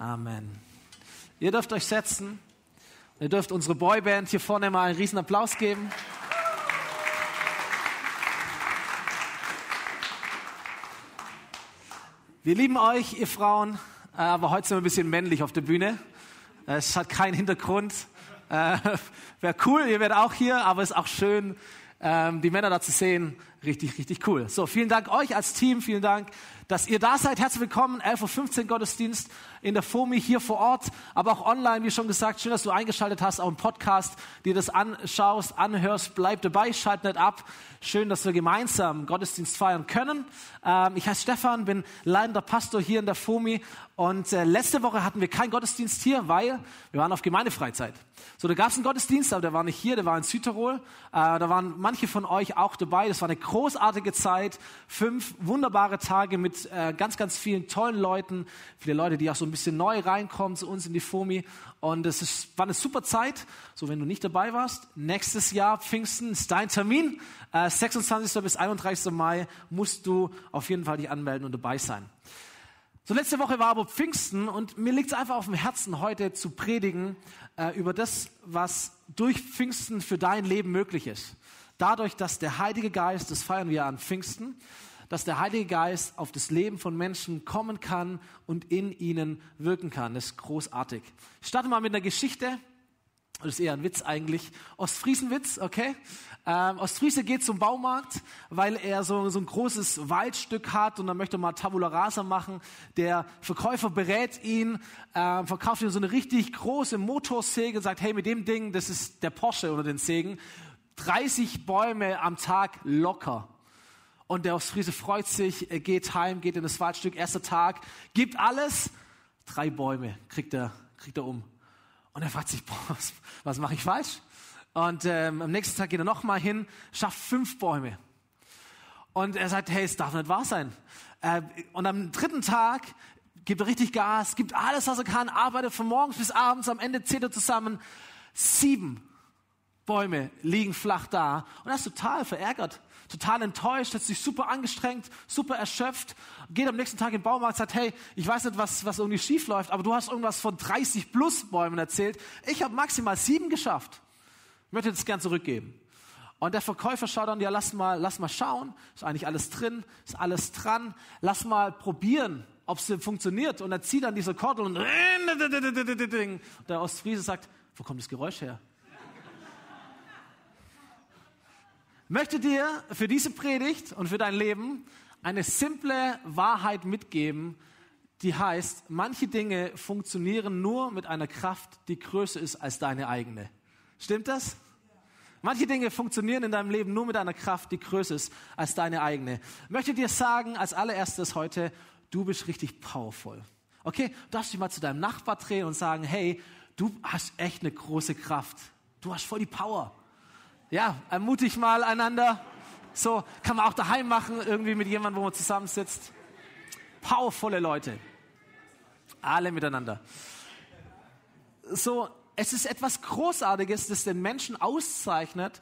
Amen. Ihr dürft euch setzen. Ihr dürft unsere Boyband hier vorne mal einen riesen Applaus geben. Wir lieben euch, ihr Frauen, äh, aber heute sind wir ein bisschen männlich auf der Bühne. Es hat keinen Hintergrund. Äh, Wäre cool, ihr werdet auch hier, aber es ist auch schön, ähm, die Männer da zu sehen. Richtig, richtig cool. So, vielen Dank euch als Team, vielen Dank dass ihr da seid. Herzlich willkommen, 11.15 Uhr Gottesdienst in der FOMI hier vor Ort, aber auch online, wie schon gesagt. Schön, dass du eingeschaltet hast, auch im Podcast, dir das anschaust, anhörst, bleib dabei, schalt nicht ab. Schön, dass wir gemeinsam Gottesdienst feiern können. Ähm, ich heiße Stefan, bin leitender Pastor hier in der FOMI und äh, letzte Woche hatten wir keinen Gottesdienst hier, weil wir waren auf Gemeindefreizeit. So, da gab es einen Gottesdienst, aber der war nicht hier, der war in Südtirol. Äh, da waren manche von euch auch dabei. Das war eine großartige Zeit. Fünf wunderbare Tage mit äh, ganz, ganz vielen tollen Leuten. Viele Leute, die auch so ein bisschen neu reinkommen zu uns in die FOMI. Und es ist, war eine super Zeit. So, wenn du nicht dabei warst, nächstes Jahr Pfingsten ist dein Termin. Äh, 26. bis 31. Mai musst du auf jeden Fall dich anmelden und dabei sein. So, letzte Woche war aber Pfingsten und mir liegt es einfach auf dem Herzen, heute zu predigen äh, über das, was durch Pfingsten für dein Leben möglich ist. Dadurch, dass der Heilige Geist, das feiern wir an Pfingsten, dass der Heilige Geist auf das Leben von Menschen kommen kann und in ihnen wirken kann. Das ist großartig. Ich starte mal mit einer Geschichte. Das ist eher ein Witz eigentlich. Ostfriesenwitz, okay? Ähm, Ostfriese geht zum Baumarkt, weil er so, so ein großes Waldstück hat und dann möchte mal Tabula Rasa machen. Der Verkäufer berät ihn, äh, verkauft ihm so eine richtig große Motorsäge und sagt, hey, mit dem Ding, das ist der Porsche unter den Sägen, 30 Bäume am Tag locker. Und der Ostfriese freut sich, er geht heim, geht in das Waldstück, erster Tag, gibt alles, drei Bäume kriegt er, kriegt er um. Und er fragt sich, boah, was, was mache ich falsch? Und ähm, am nächsten Tag geht er nochmal hin, schafft fünf Bäume. Und er sagt, hey, es darf nicht wahr sein. Äh, und am dritten Tag gibt er richtig Gas, gibt alles, was er kann, arbeitet von morgens bis abends, am Ende zählt er zusammen. Sieben Bäume liegen flach da. Und er ist total verärgert, total enttäuscht, hat sich super angestrengt, super erschöpft, geht am nächsten Tag in den Baumarkt, sagt, hey, ich weiß nicht, was, was irgendwie schief läuft, aber du hast irgendwas von 30 plus Bäumen erzählt. Ich habe maximal sieben geschafft. Ich möchte das gern zurückgeben. Und der Verkäufer schaut dann, ja, lass mal, lass mal schauen. Ist eigentlich alles drin, ist alles dran. Lass mal probieren, ob es funktioniert. Und er zieht dann diese Kordel und der Ostfriese sagt, wo kommt das Geräusch her? Möchte dir für diese Predigt und für dein Leben eine simple Wahrheit mitgeben, die heißt, manche Dinge funktionieren nur mit einer Kraft, die größer ist als deine eigene. Stimmt das? Manche Dinge funktionieren in deinem Leben nur mit einer Kraft, die größer ist als deine eigene. Ich möchte dir sagen, als allererstes heute, du bist richtig powerful. Okay, du darfst dich mal zu deinem Nachbar drehen und sagen, hey, du hast echt eine große Kraft. Du hast voll die Power. Ja, ermutig mal einander. So kann man auch daheim machen, irgendwie mit jemandem, wo man zusammensitzt. Powervolle Leute. Alle miteinander. So, es ist etwas Großartiges, das den Menschen auszeichnet,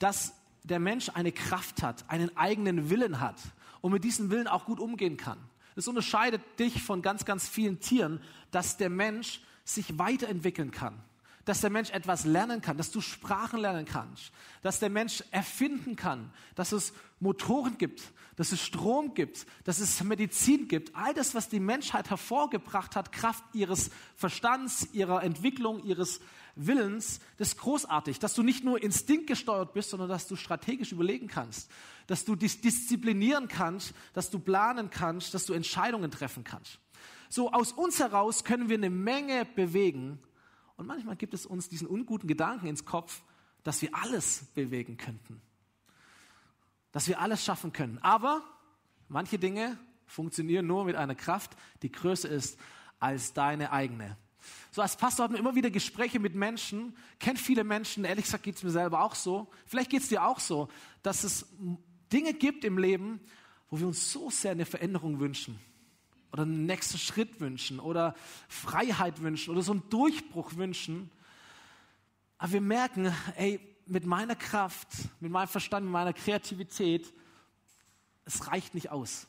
dass der Mensch eine Kraft hat, einen eigenen Willen hat und mit diesem Willen auch gut umgehen kann. Es unterscheidet dich von ganz, ganz vielen Tieren, dass der Mensch sich weiterentwickeln kann dass der Mensch etwas lernen kann, dass du Sprachen lernen kannst, dass der Mensch erfinden kann, dass es Motoren gibt, dass es Strom gibt, dass es Medizin gibt. All das, was die Menschheit hervorgebracht hat, Kraft ihres Verstands, ihrer Entwicklung, ihres Willens, das ist großartig, dass du nicht nur instinktgesteuert bist, sondern dass du strategisch überlegen kannst, dass du dich disziplinieren kannst, dass du planen kannst, dass du Entscheidungen treffen kannst. So aus uns heraus können wir eine Menge bewegen, und manchmal gibt es uns diesen unguten Gedanken ins Kopf, dass wir alles bewegen könnten. Dass wir alles schaffen können. Aber manche Dinge funktionieren nur mit einer Kraft, die größer ist als deine eigene. So als Pastor hat man immer wieder Gespräche mit Menschen, kennt viele Menschen, ehrlich gesagt geht es mir selber auch so, vielleicht geht es dir auch so, dass es Dinge gibt im Leben, wo wir uns so sehr eine Veränderung wünschen oder einen nächsten Schritt wünschen oder Freiheit wünschen oder so einen Durchbruch wünschen. Aber wir merken, ey, mit meiner Kraft, mit meinem Verstand, mit meiner Kreativität, es reicht nicht aus.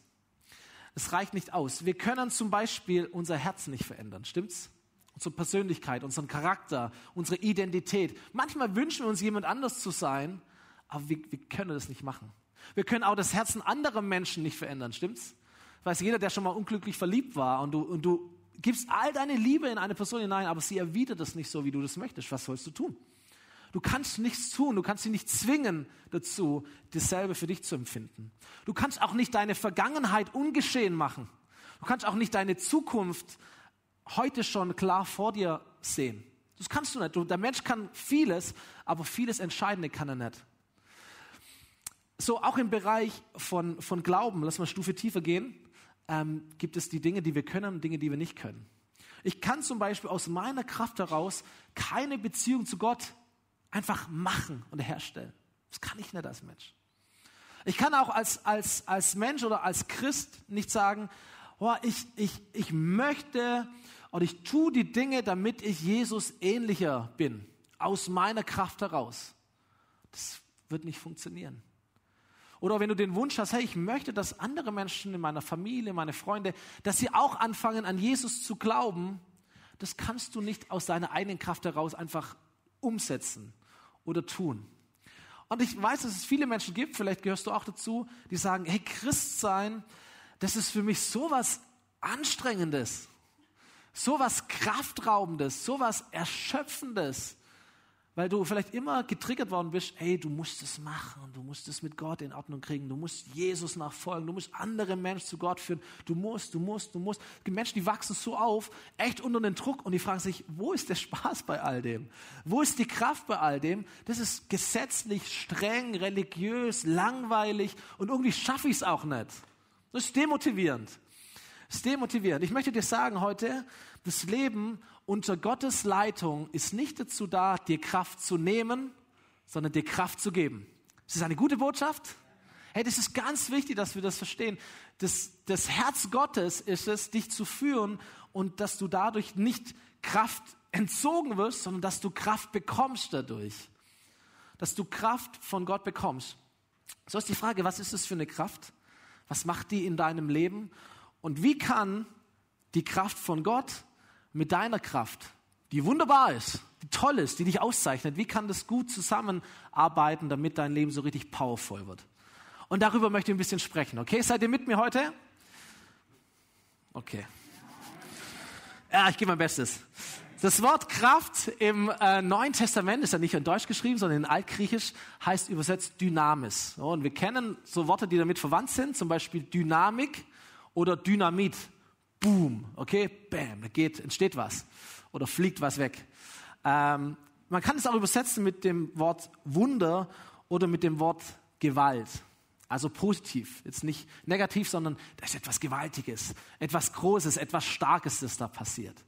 es reicht nicht aus. Wir können zum Beispiel unser Herz nicht verändern, stimmt's? Unsere Persönlichkeit, unseren Charakter, unsere Identität. Manchmal wünschen wir uns, jemand anders zu sein, aber wir, wir können das nicht machen. Wir können auch das Herzen anderer Menschen nicht verändern, stimmt's? Weiß jeder, der schon mal unglücklich verliebt war und du, und du gibst all deine Liebe in eine Person hinein, aber sie erwidert das nicht so, wie du das möchtest. Was sollst du tun? Du kannst nichts tun, du kannst sie nicht zwingen dazu, dasselbe für dich zu empfinden. Du kannst auch nicht deine Vergangenheit ungeschehen machen. Du kannst auch nicht deine Zukunft heute schon klar vor dir sehen. Das kannst du nicht. Der Mensch kann vieles, aber vieles Entscheidende kann er nicht. So auch im Bereich von, von Glauben, lass mal Stufe tiefer gehen, ähm, gibt es die Dinge, die wir können und Dinge, die wir nicht können. Ich kann zum Beispiel aus meiner Kraft heraus keine Beziehung zu Gott einfach machen und herstellen. Das kann ich nicht als Mensch. Ich kann auch als, als, als Mensch oder als Christ nicht sagen, oh, ich, ich, ich möchte und ich tue die Dinge, damit ich Jesus ähnlicher bin, aus meiner Kraft heraus. Das wird nicht funktionieren. Oder wenn du den Wunsch hast, hey, ich möchte, dass andere Menschen in meiner Familie, meine Freunde, dass sie auch anfangen, an Jesus zu glauben, das kannst du nicht aus deiner eigenen Kraft heraus einfach umsetzen oder tun. Und ich weiß, dass es viele Menschen gibt, vielleicht gehörst du auch dazu, die sagen, hey, Christ sein, das ist für mich sowas Anstrengendes, sowas Kraftraubendes, sowas Erschöpfendes weil du vielleicht immer getriggert worden bist, hey, du musst es machen, du musst es mit Gott in Ordnung kriegen, du musst Jesus nachfolgen, du musst andere Menschen zu Gott führen, du musst, du musst, du musst. Die Menschen, die wachsen so auf, echt unter den Druck und die fragen sich, wo ist der Spaß bei all dem? Wo ist die Kraft bei all dem? Das ist gesetzlich, streng, religiös, langweilig und irgendwie schaffe ich es auch nicht. Das ist demotivierend. Das ist demotivierend. Ich möchte dir sagen heute, das Leben unter Gottes Leitung ist nicht dazu da, dir Kraft zu nehmen, sondern dir Kraft zu geben. Ist das eine gute Botschaft? Hey, das ist ganz wichtig, dass wir das verstehen. Das, das Herz Gottes ist es, dich zu führen und dass du dadurch nicht Kraft entzogen wirst, sondern dass du Kraft bekommst dadurch. Dass du Kraft von Gott bekommst. So ist die Frage, was ist es für eine Kraft? Was macht die in deinem Leben? Und wie kann die Kraft von Gott mit deiner Kraft, die wunderbar ist, die toll ist, die dich auszeichnet, wie kann das gut zusammenarbeiten, damit dein Leben so richtig powervoll wird? Und darüber möchte ich ein bisschen sprechen. Okay, seid ihr mit mir heute? Okay. Ja, ich gebe mein Bestes. Das Wort Kraft im äh, Neuen Testament ist ja nicht in Deutsch geschrieben, sondern in Altgriechisch heißt übersetzt Dynamis. Und wir kennen so Worte, die damit verwandt sind, zum Beispiel Dynamik oder Dynamit. Boom, okay, bam, da geht, entsteht was oder fliegt was weg. Ähm, man kann es auch übersetzen mit dem Wort Wunder oder mit dem Wort Gewalt. Also positiv, jetzt nicht negativ, sondern da ist etwas Gewaltiges, etwas Großes, etwas Starkes, das da passiert.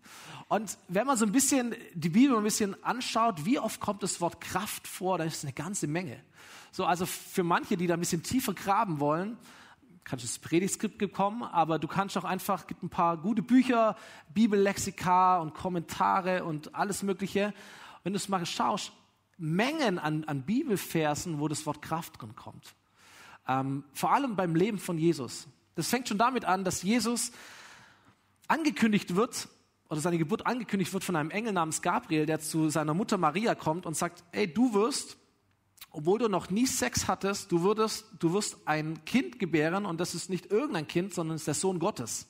Und wenn man so ein bisschen die Bibel ein bisschen anschaut, wie oft kommt das Wort Kraft vor, da ist eine ganze Menge. So, also für manche, die da ein bisschen tiefer graben wollen, kannst das Predigtskript bekommen, aber du kannst auch einfach, gibt ein paar gute Bücher, Bibellexika und Kommentare und alles Mögliche. Wenn du es mal schaust, Mengen an, an Bibelversen, wo das Wort Kraft drin kommt. Ähm, vor allem beim Leben von Jesus. Das fängt schon damit an, dass Jesus angekündigt wird, oder seine Geburt angekündigt wird von einem Engel namens Gabriel, der zu seiner Mutter Maria kommt und sagt, ey, du wirst obwohl du noch nie Sex hattest, du, würdest, du wirst ein Kind gebären und das ist nicht irgendein Kind, sondern es ist der Sohn Gottes.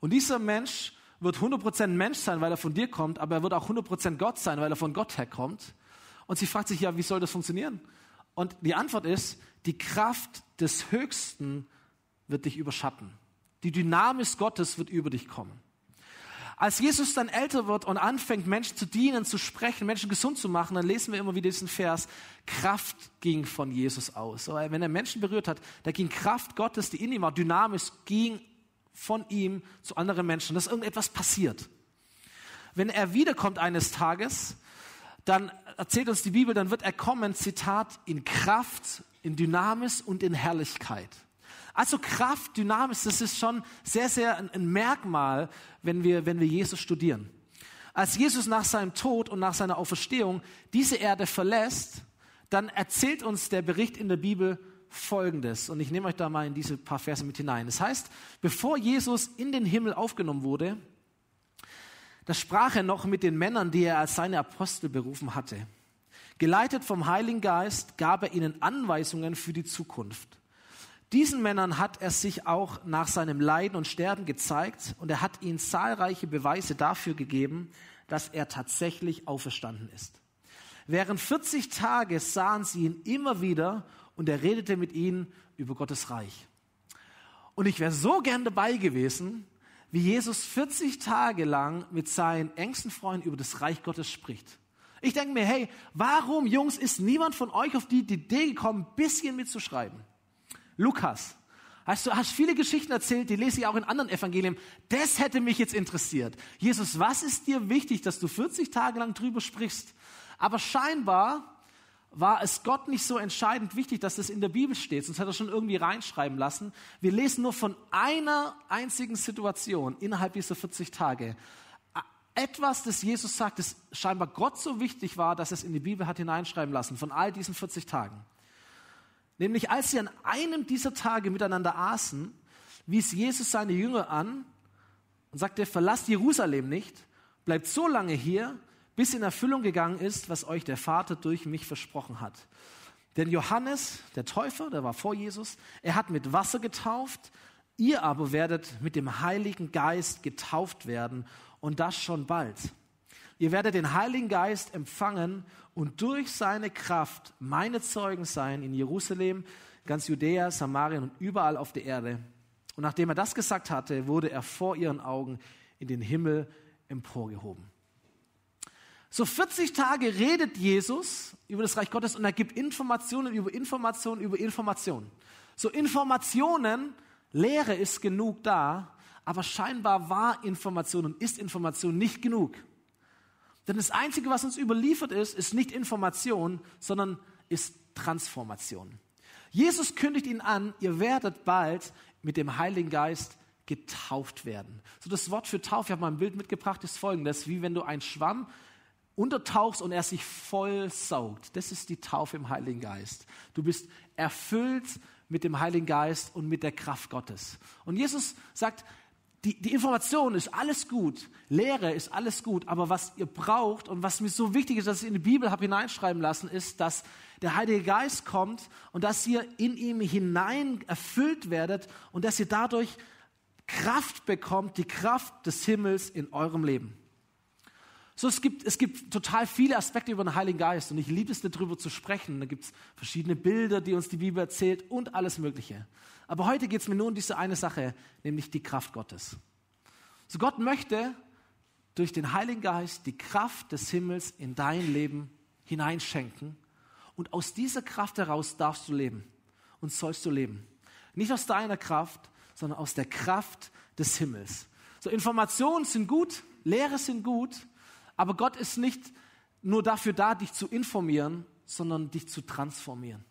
Und dieser Mensch wird 100% Mensch sein, weil er von dir kommt, aber er wird auch 100% Gott sein, weil er von Gott herkommt. Und sie fragt sich ja, wie soll das funktionieren? Und die Antwort ist, die Kraft des Höchsten wird dich überschatten. Die Dynamis Gottes wird über dich kommen. Als Jesus dann älter wird und anfängt, Menschen zu dienen, zu sprechen, Menschen gesund zu machen, dann lesen wir immer wieder diesen Vers, Kraft ging von Jesus aus. Wenn er Menschen berührt hat, da ging Kraft Gottes, die in ihm war, dynamisch, ging von ihm zu anderen Menschen. Dass irgendetwas passiert. Wenn er wiederkommt eines Tages, dann erzählt uns die Bibel, dann wird er kommen, Zitat, in Kraft, in Dynamis und in Herrlichkeit. Also Kraft, Dynamisch, das ist schon sehr, sehr ein Merkmal, wenn wir, wenn wir Jesus studieren. Als Jesus nach seinem Tod und nach seiner Auferstehung diese Erde verlässt, dann erzählt uns der Bericht in der Bibel Folgendes. Und ich nehme euch da mal in diese paar Verse mit hinein. Das heißt, bevor Jesus in den Himmel aufgenommen wurde, da sprach er noch mit den Männern, die er als seine Apostel berufen hatte. Geleitet vom Heiligen Geist gab er ihnen Anweisungen für die Zukunft. Diesen Männern hat er sich auch nach seinem Leiden und Sterben gezeigt und er hat ihnen zahlreiche Beweise dafür gegeben, dass er tatsächlich auferstanden ist. Während 40 Tage sahen sie ihn immer wieder und er redete mit ihnen über Gottes Reich. Und ich wäre so gern dabei gewesen, wie Jesus 40 Tage lang mit seinen engsten Freunden über das Reich Gottes spricht. Ich denke mir, hey, warum, Jungs, ist niemand von euch auf die Idee gekommen, ein bisschen mitzuschreiben? Lukas, hast du hast viele Geschichten erzählt, die lese ich auch in anderen Evangelien. Das hätte mich jetzt interessiert. Jesus, was ist dir wichtig, dass du 40 Tage lang drüber sprichst? Aber scheinbar war es Gott nicht so entscheidend wichtig, dass das in der Bibel steht, sonst hat er schon irgendwie reinschreiben lassen. Wir lesen nur von einer einzigen Situation innerhalb dieser 40 Tage. Etwas, das Jesus sagt, das scheinbar Gott so wichtig war, dass es in die Bibel hat hineinschreiben lassen, von all diesen 40 Tagen. Nämlich als sie an einem dieser Tage miteinander aßen, wies Jesus seine Jünger an und sagte, verlasst Jerusalem nicht, bleibt so lange hier, bis in Erfüllung gegangen ist, was euch der Vater durch mich versprochen hat. Denn Johannes, der Täufer, der war vor Jesus, er hat mit Wasser getauft, ihr aber werdet mit dem Heiligen Geist getauft werden und das schon bald. Ihr werdet den Heiligen Geist empfangen und durch seine Kraft meine Zeugen sein in Jerusalem, ganz Judäa, Samarien und überall auf der Erde. Und nachdem er das gesagt hatte, wurde er vor ihren Augen in den Himmel emporgehoben. So 40 Tage redet Jesus über das Reich Gottes und er gibt Informationen über Informationen über Informationen. So Informationen, Lehre ist genug da, aber scheinbar war Information und ist Information nicht genug. Denn das Einzige, was uns überliefert ist, ist nicht Information, sondern ist Transformation. Jesus kündigt ihn an, ihr werdet bald mit dem Heiligen Geist getauft werden. So das Wort für Taufe, ich habe mal ein Bild mitgebracht, ist folgendes, wie wenn du einen Schwamm untertauchst und er sich voll saugt. Das ist die Taufe im Heiligen Geist. Du bist erfüllt mit dem Heiligen Geist und mit der Kraft Gottes. Und Jesus sagt, die, die Information ist alles gut, Lehre ist alles gut, aber was ihr braucht und was mir so wichtig ist, dass ich in die Bibel habe hineinschreiben lassen, ist, dass der Heilige Geist kommt und dass ihr in ihm hinein erfüllt werdet und dass ihr dadurch Kraft bekommt, die Kraft des Himmels in eurem Leben. So, es gibt, es gibt total viele Aspekte über den Heiligen Geist und ich liebe es, darüber zu sprechen. Da gibt es verschiedene Bilder, die uns die Bibel erzählt und alles Mögliche. Aber heute geht es mir nur um diese eine Sache, nämlich die Kraft Gottes. So, Gott möchte durch den Heiligen Geist die Kraft des Himmels in dein Leben hineinschenken und aus dieser Kraft heraus darfst du leben und sollst du leben. Nicht aus deiner Kraft, sondern aus der Kraft des Himmels. So, Informationen sind gut, Lehre sind gut, aber Gott ist nicht nur dafür da, dich zu informieren, sondern dich zu transformieren.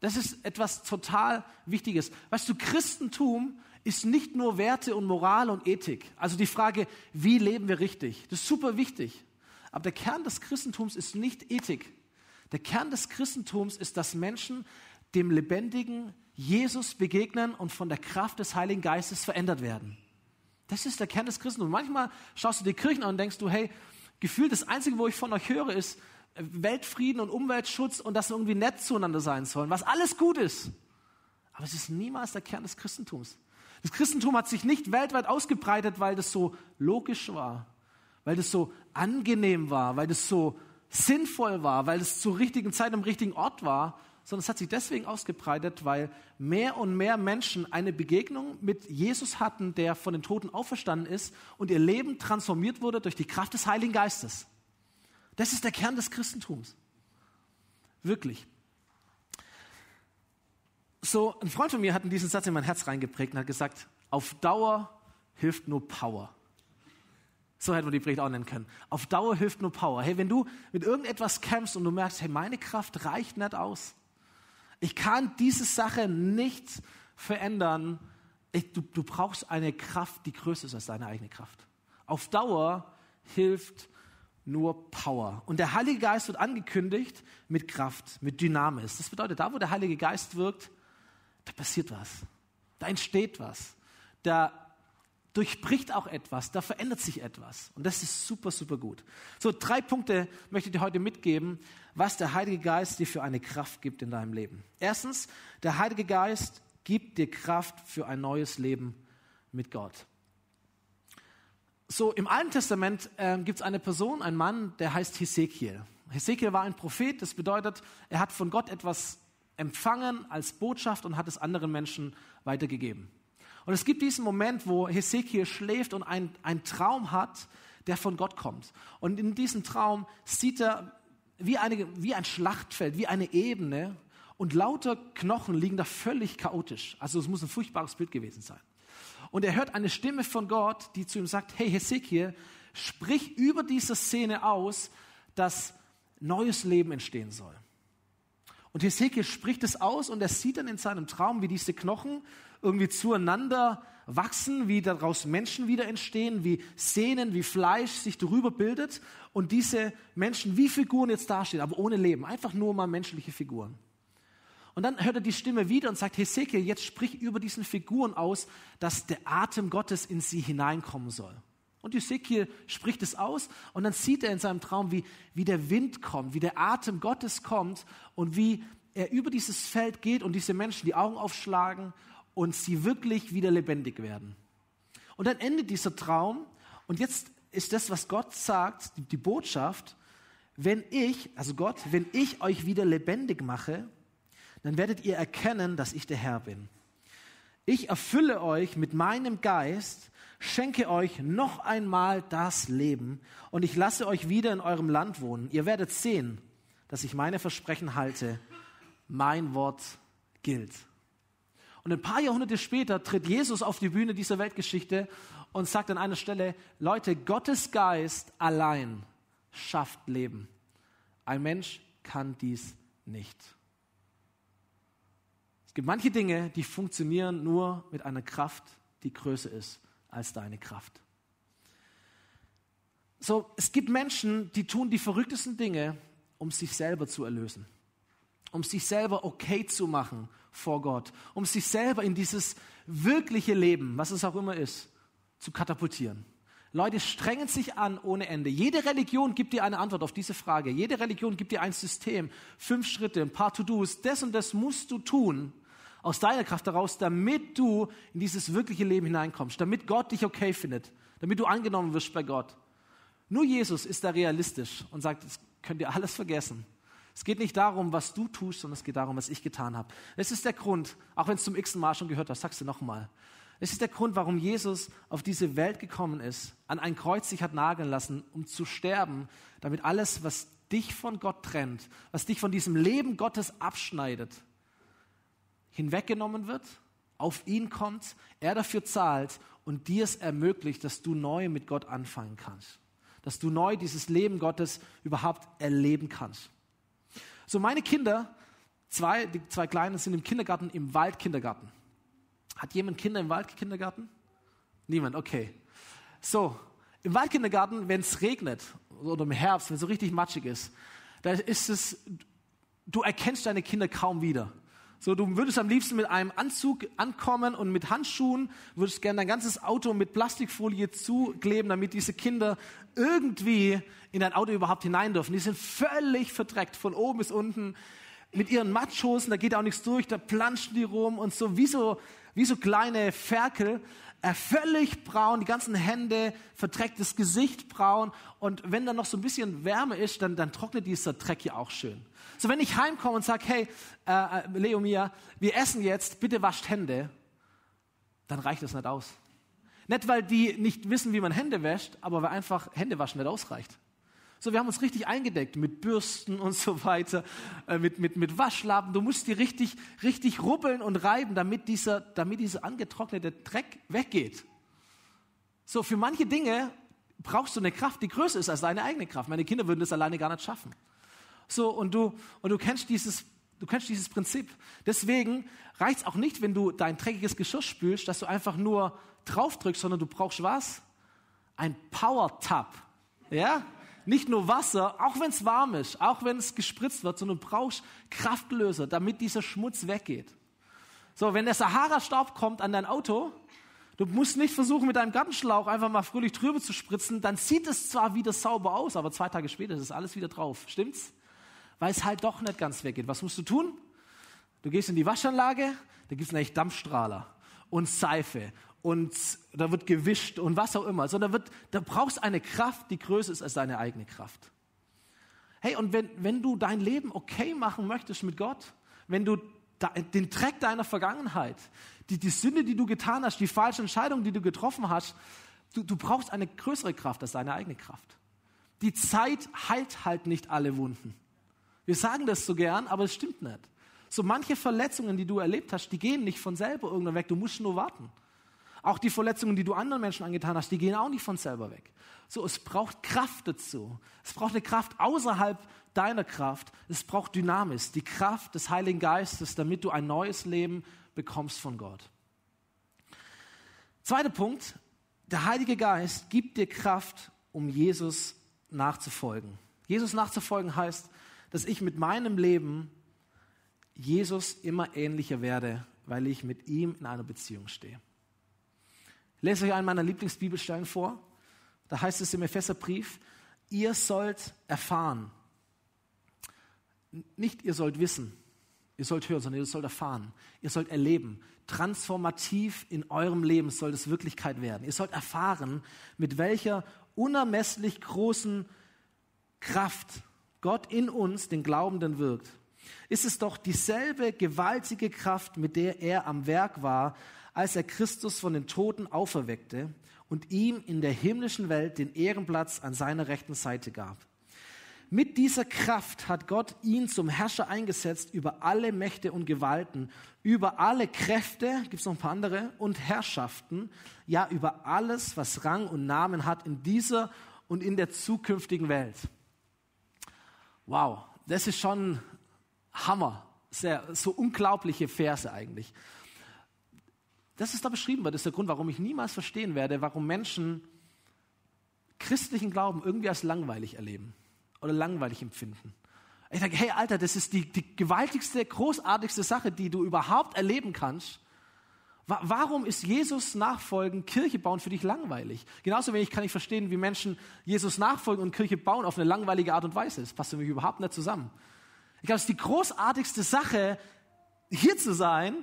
Das ist etwas total Wichtiges. Weißt du, Christentum ist nicht nur Werte und Moral und Ethik. Also die Frage, wie leben wir richtig? Das ist super wichtig. Aber der Kern des Christentums ist nicht Ethik. Der Kern des Christentums ist, dass Menschen dem lebendigen Jesus begegnen und von der Kraft des Heiligen Geistes verändert werden. Das ist der Kern des Christentums. Manchmal schaust du die Kirchen an und denkst du, hey, gefühlt das Einzige, wo ich von euch höre, ist Weltfrieden und Umweltschutz und dass wir irgendwie nett zueinander sein sollen, was alles gut ist. Aber es ist niemals der Kern des Christentums. Das Christentum hat sich nicht weltweit ausgebreitet, weil das so logisch war, weil das so angenehm war, weil das so sinnvoll war, weil es zur richtigen Zeit am richtigen Ort war, sondern es hat sich deswegen ausgebreitet, weil mehr und mehr Menschen eine Begegnung mit Jesus hatten, der von den Toten auferstanden ist und ihr Leben transformiert wurde durch die Kraft des Heiligen Geistes. Das ist der Kern des Christentums. Wirklich. So, ein Freund von mir hat diesen Satz in mein Herz reingeprägt und hat gesagt, auf Dauer hilft nur Power. So hätten wir die Predigt auch nennen können. Auf Dauer hilft nur Power. Hey, wenn du mit irgendetwas kämpfst und du merkst, hey, meine Kraft reicht nicht aus, ich kann diese Sache nicht verändern. Ich, du, du brauchst eine Kraft, die größer ist als deine eigene Kraft. Auf Dauer hilft nur Power. Und der Heilige Geist wird angekündigt mit Kraft, mit Dynamis. Das bedeutet, da wo der Heilige Geist wirkt, da passiert was. Da entsteht was. Da durchbricht auch etwas, da verändert sich etwas. Und das ist super, super gut. So, drei Punkte möchte ich dir heute mitgeben, was der Heilige Geist dir für eine Kraft gibt in deinem Leben. Erstens, der Heilige Geist gibt dir Kraft für ein neues Leben mit Gott. So, im Alten Testament äh, gibt es eine Person, einen Mann, der heißt Hesekiel. Hesekiel war ein Prophet, das bedeutet, er hat von Gott etwas empfangen als Botschaft und hat es anderen Menschen weitergegeben. Und es gibt diesen Moment, wo Hesekiel schläft und einen Traum hat, der von Gott kommt. Und in diesem Traum sieht er wie, eine, wie ein Schlachtfeld, wie eine Ebene und lauter Knochen liegen da völlig chaotisch. Also es muss ein furchtbares Bild gewesen sein. Und er hört eine Stimme von Gott, die zu ihm sagt, hey Hesekiel, sprich über diese Szene aus, dass neues Leben entstehen soll. Und Hesekiel spricht es aus und er sieht dann in seinem Traum, wie diese Knochen irgendwie zueinander wachsen, wie daraus Menschen wieder entstehen, wie Sehnen, wie Fleisch sich darüber bildet und diese Menschen wie Figuren jetzt dastehen, aber ohne Leben, einfach nur mal menschliche Figuren. Und dann hört er die Stimme wieder und sagt, Hesekiel, jetzt sprich über diesen Figuren aus, dass der Atem Gottes in sie hineinkommen soll. Und Hesekiel spricht es aus und dann sieht er in seinem Traum, wie, wie der Wind kommt, wie der Atem Gottes kommt und wie er über dieses Feld geht und diese Menschen die Augen aufschlagen und sie wirklich wieder lebendig werden. Und dann endet dieser Traum und jetzt ist das, was Gott sagt, die, die Botschaft, wenn ich, also Gott, wenn ich euch wieder lebendig mache, dann werdet ihr erkennen, dass ich der Herr bin. Ich erfülle euch mit meinem Geist, schenke euch noch einmal das Leben und ich lasse euch wieder in eurem Land wohnen. Ihr werdet sehen, dass ich meine Versprechen halte. Mein Wort gilt. Und ein paar Jahrhunderte später tritt Jesus auf die Bühne dieser Weltgeschichte und sagt an einer Stelle, Leute, Gottes Geist allein schafft Leben. Ein Mensch kann dies nicht. Gibt manche Dinge, die funktionieren nur mit einer Kraft, die größer ist als deine Kraft. So, es gibt Menschen, die tun die verrücktesten Dinge, um sich selber zu erlösen um sich selber okay zu machen vor Gott, um sich selber in dieses wirkliche Leben, was es auch immer ist, zu katapultieren. Leute strengen sich an ohne Ende. Jede Religion gibt dir eine Antwort auf diese Frage. Jede Religion gibt dir ein System, fünf Schritte, ein paar To-Dos. Das und das musst du tun aus deiner Kraft heraus, damit du in dieses wirkliche Leben hineinkommst, damit Gott dich okay findet, damit du angenommen wirst bei Gott. Nur Jesus ist da realistisch und sagt, das könnt ihr alles vergessen. Es geht nicht darum, was du tust, sondern es geht darum, was ich getan habe. Es ist der Grund, auch wenn es zum x Mal schon gehört hast, sagst du nochmal. Es ist der Grund, warum Jesus auf diese Welt gekommen ist, an ein Kreuz sich hat nageln lassen, um zu sterben, damit alles, was dich von Gott trennt, was dich von diesem Leben Gottes abschneidet, hinweggenommen wird, auf ihn kommt, er dafür zahlt und dir es ermöglicht, dass du neu mit Gott anfangen kannst. Dass du neu dieses Leben Gottes überhaupt erleben kannst. So, meine Kinder, zwei, die zwei Kleinen sind im Kindergarten, im Waldkindergarten. Hat jemand Kinder im Waldkindergarten? Niemand, okay. So, im Waldkindergarten, wenn es regnet oder im Herbst, wenn es so richtig matschig ist, da ist es, du erkennst deine Kinder kaum wieder. So, du würdest am liebsten mit einem Anzug ankommen und mit Handschuhen, würdest gerne dein ganzes Auto mit Plastikfolie zukleben, damit diese Kinder irgendwie in dein Auto überhaupt hinein dürfen. Die sind völlig verdreckt, von oben bis unten, mit ihren Matschhosen, da geht auch nichts durch, da planschen die rum und so wie so, wie so kleine Ferkel, äh, völlig braun, die ganzen Hände, verdrecktes Gesicht braun und wenn dann noch so ein bisschen Wärme ist, dann, dann trocknet dieser Dreck ja auch schön. So, wenn ich heimkomme und sage, hey, äh, äh, Leo Mia, wir essen jetzt, bitte wascht Hände, dann reicht das nicht aus. Nicht, weil die nicht wissen, wie man Hände wäscht, aber weil einfach Händewaschen nicht ausreicht. So, wir haben uns richtig eingedeckt mit Bürsten und so weiter, äh, mit, mit, mit Waschlappen. Du musst die richtig, richtig rubbeln und reiben, damit dieser, damit dieser angetrocknete Dreck weggeht. So, für manche Dinge brauchst du eine Kraft, die größer ist als deine eigene Kraft. Meine Kinder würden das alleine gar nicht schaffen. So, und du, und du kennst dieses, du kennst dieses Prinzip. Deswegen reicht es auch nicht, wenn du dein dreckiges Geschirr spülst, dass du einfach nur draufdrückst, sondern du brauchst was? Ein Power-Tab. Ja? Nicht nur Wasser, auch wenn es warm ist, auch wenn es gespritzt wird, sondern du brauchst Kraftlöser, damit dieser Schmutz weggeht. So, wenn der Sahara-Staub kommt an dein Auto, du musst nicht versuchen, mit deinem Gartenschlauch einfach mal fröhlich drüber zu spritzen, dann sieht es zwar wieder sauber aus, aber zwei Tage später ist alles wieder drauf. Stimmt's? Weil es halt doch nicht ganz weggeht. Was musst du tun? Du gehst in die Waschanlage, da gibt's nämlich Dampfstrahler und Seife und da wird gewischt und was auch immer. Da, wird, da brauchst eine Kraft, die größer ist als deine eigene Kraft. Hey, und wenn, wenn du dein Leben okay machen möchtest mit Gott, wenn du den Dreck deiner Vergangenheit, die, die Sünde, die du getan hast, die falsche Entscheidung, die du getroffen hast, du, du brauchst eine größere Kraft als deine eigene Kraft. Die Zeit heilt halt nicht alle Wunden. Wir sagen das so gern, aber es stimmt nicht. So manche Verletzungen, die du erlebt hast, die gehen nicht von selber irgendwann weg. Du musst nur warten. Auch die Verletzungen, die du anderen Menschen angetan hast, die gehen auch nicht von selber weg. So, es braucht Kraft dazu. Es braucht eine Kraft außerhalb deiner Kraft. Es braucht Dynamis, die Kraft des Heiligen Geistes, damit du ein neues Leben bekommst von Gott. Zweiter Punkt. Der Heilige Geist gibt dir Kraft, um Jesus nachzufolgen. Jesus nachzufolgen heißt, dass ich mit meinem Leben Jesus immer ähnlicher werde, weil ich mit ihm in einer Beziehung stehe. Lese euch einen meiner Lieblingsbibelstellen vor. Da heißt es im Epheserbrief, ihr sollt erfahren. Nicht ihr sollt wissen, ihr sollt hören, sondern ihr sollt erfahren. Ihr sollt erleben. Transformativ in eurem Leben soll es Wirklichkeit werden. Ihr sollt erfahren, mit welcher unermesslich großen Kraft Gott in uns, den Glaubenden, wirkt ist es doch dieselbe gewaltige Kraft, mit der er am Werk war, als er Christus von den Toten auferweckte und ihm in der himmlischen Welt den Ehrenplatz an seiner rechten Seite gab. Mit dieser Kraft hat Gott ihn zum Herrscher eingesetzt über alle Mächte und Gewalten, über alle Kräfte, gibt es noch ein paar andere, und Herrschaften, ja über alles, was Rang und Namen hat in dieser und in der zukünftigen Welt. Wow, das ist schon Hammer. Sehr, so unglaubliche Verse eigentlich. Das ist da beschrieben wird, das ist der Grund, warum ich niemals verstehen werde, warum Menschen christlichen Glauben irgendwie als langweilig erleben oder langweilig empfinden. Ich sage, hey Alter, das ist die, die gewaltigste, großartigste Sache, die du überhaupt erleben kannst. Warum ist Jesus nachfolgen, Kirche bauen für dich langweilig? Genauso wenig kann ich verstehen, wie Menschen Jesus nachfolgen und Kirche bauen auf eine langweilige Art und Weise. Das passt mich überhaupt nicht zusammen. Ich glaube, es ist die großartigste Sache, hier zu sein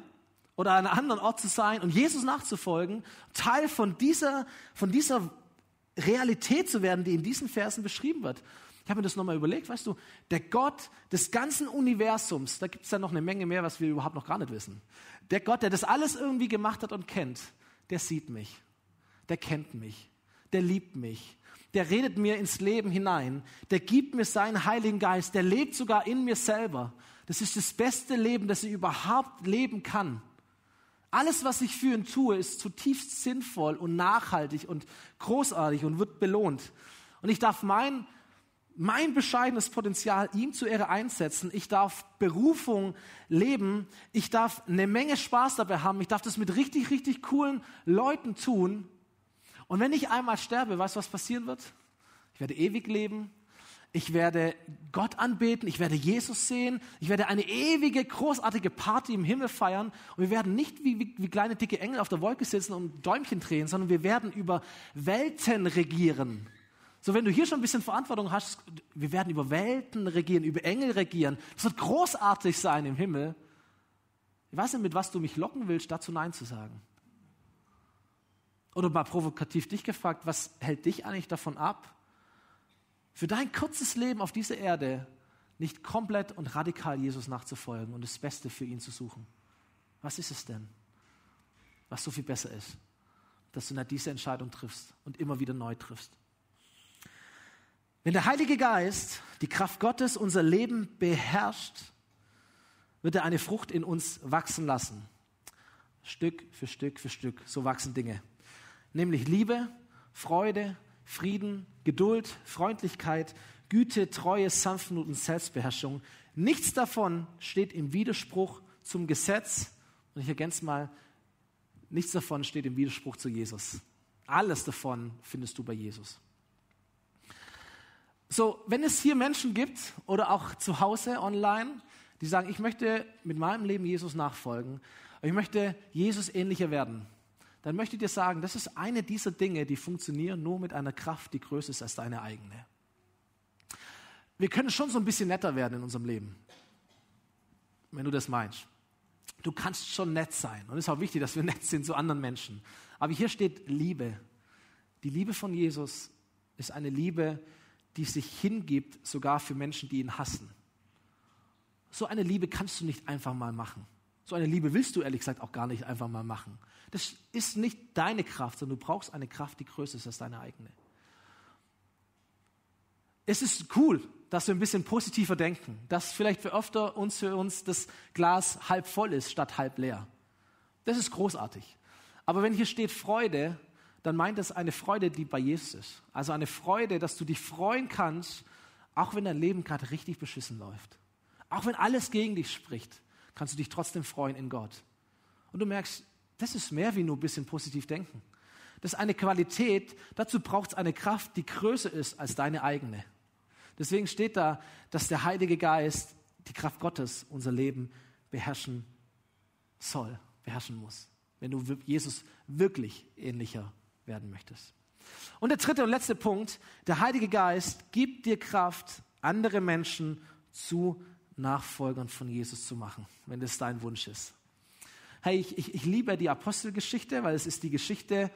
oder an einem anderen Ort zu sein und Jesus nachzufolgen, Teil von dieser, von dieser Realität zu werden, die in diesen Versen beschrieben wird. Ich habe mir das nochmal überlegt, weißt du, der Gott des ganzen Universums, da gibt es ja noch eine Menge mehr, was wir überhaupt noch gar nicht wissen. Der Gott, der das alles irgendwie gemacht hat und kennt, der sieht mich, der kennt mich, der liebt mich, der redet mir ins Leben hinein, der gibt mir seinen Heiligen Geist, der lebt sogar in mir selber. Das ist das beste Leben, das ich überhaupt leben kann. Alles, was ich für ihn tue, ist zutiefst sinnvoll und nachhaltig und großartig und wird belohnt. Und ich darf mein, mein bescheidenes Potenzial ihm zu Ehre einsetzen. Ich darf Berufung leben. Ich darf eine Menge Spaß dabei haben. Ich darf das mit richtig, richtig coolen Leuten tun. Und wenn ich einmal sterbe, weißt du, was passieren wird? Ich werde ewig leben. Ich werde Gott anbeten. Ich werde Jesus sehen. Ich werde eine ewige, großartige Party im Himmel feiern. Und wir werden nicht wie, wie, wie kleine, dicke Engel auf der Wolke sitzen und Däumchen drehen, sondern wir werden über Welten regieren. So, wenn du hier schon ein bisschen Verantwortung hast, wir werden über Welten regieren, über Engel regieren. Das wird großartig sein im Himmel. Ich weiß nicht, mit was du mich locken willst, dazu Nein zu sagen. Oder mal provokativ dich gefragt, was hält dich eigentlich davon ab, für dein kurzes Leben auf dieser Erde nicht komplett und radikal Jesus nachzufolgen und das Beste für ihn zu suchen? Was ist es denn, was so viel besser ist, dass du nicht diese Entscheidung triffst und immer wieder neu triffst? Wenn der Heilige Geist, die Kraft Gottes, unser Leben beherrscht, wird er eine Frucht in uns wachsen lassen. Stück für Stück für Stück. So wachsen Dinge nämlich Liebe, Freude, Frieden, Geduld, Freundlichkeit, Güte, Treue, Sanftmut und Selbstbeherrschung. Nichts davon steht im Widerspruch zum Gesetz. Und ich ergänze mal, nichts davon steht im Widerspruch zu Jesus. Alles davon findest du bei Jesus. So, wenn es hier Menschen gibt oder auch zu Hause online, die sagen, ich möchte mit meinem Leben Jesus nachfolgen, ich möchte Jesus ähnlicher werden, dann möchte ich dir sagen, das ist eine dieser Dinge, die funktionieren nur mit einer Kraft, die größer ist als deine eigene. Wir können schon so ein bisschen netter werden in unserem Leben, wenn du das meinst. Du kannst schon nett sein. Und es ist auch wichtig, dass wir nett sind zu anderen Menschen. Aber hier steht Liebe. Die Liebe von Jesus ist eine Liebe, die sich hingibt, sogar für Menschen, die ihn hassen. So eine Liebe kannst du nicht einfach mal machen. So eine Liebe willst du ehrlich gesagt auch gar nicht einfach mal machen. Das ist nicht deine Kraft, sondern du brauchst eine Kraft, die größer ist als deine eigene. Es ist cool, dass wir ein bisschen positiver denken, dass vielleicht für öfter uns für uns das Glas halb voll ist statt halb leer. Das ist großartig. Aber wenn hier steht Freude, dann meint es eine Freude, die bei Jesus ist. Also eine Freude, dass du dich freuen kannst, auch wenn dein Leben gerade richtig beschissen läuft. Auch wenn alles gegen dich spricht, kannst du dich trotzdem freuen in Gott. Und du merkst, das ist mehr wie nur ein bisschen positiv denken. Das ist eine Qualität, dazu braucht es eine Kraft, die größer ist als deine eigene. Deswegen steht da, dass der Heilige Geist, die Kraft Gottes, unser Leben beherrschen soll, beherrschen muss. Wenn du Jesus wirklich ähnlicher werden möchtest. Und der dritte und letzte Punkt, der Heilige Geist gibt dir Kraft, andere Menschen zu Nachfolgern von Jesus zu machen, wenn das dein Wunsch ist. Hey, ich, ich, ich liebe die Apostelgeschichte, weil es ist die Geschichte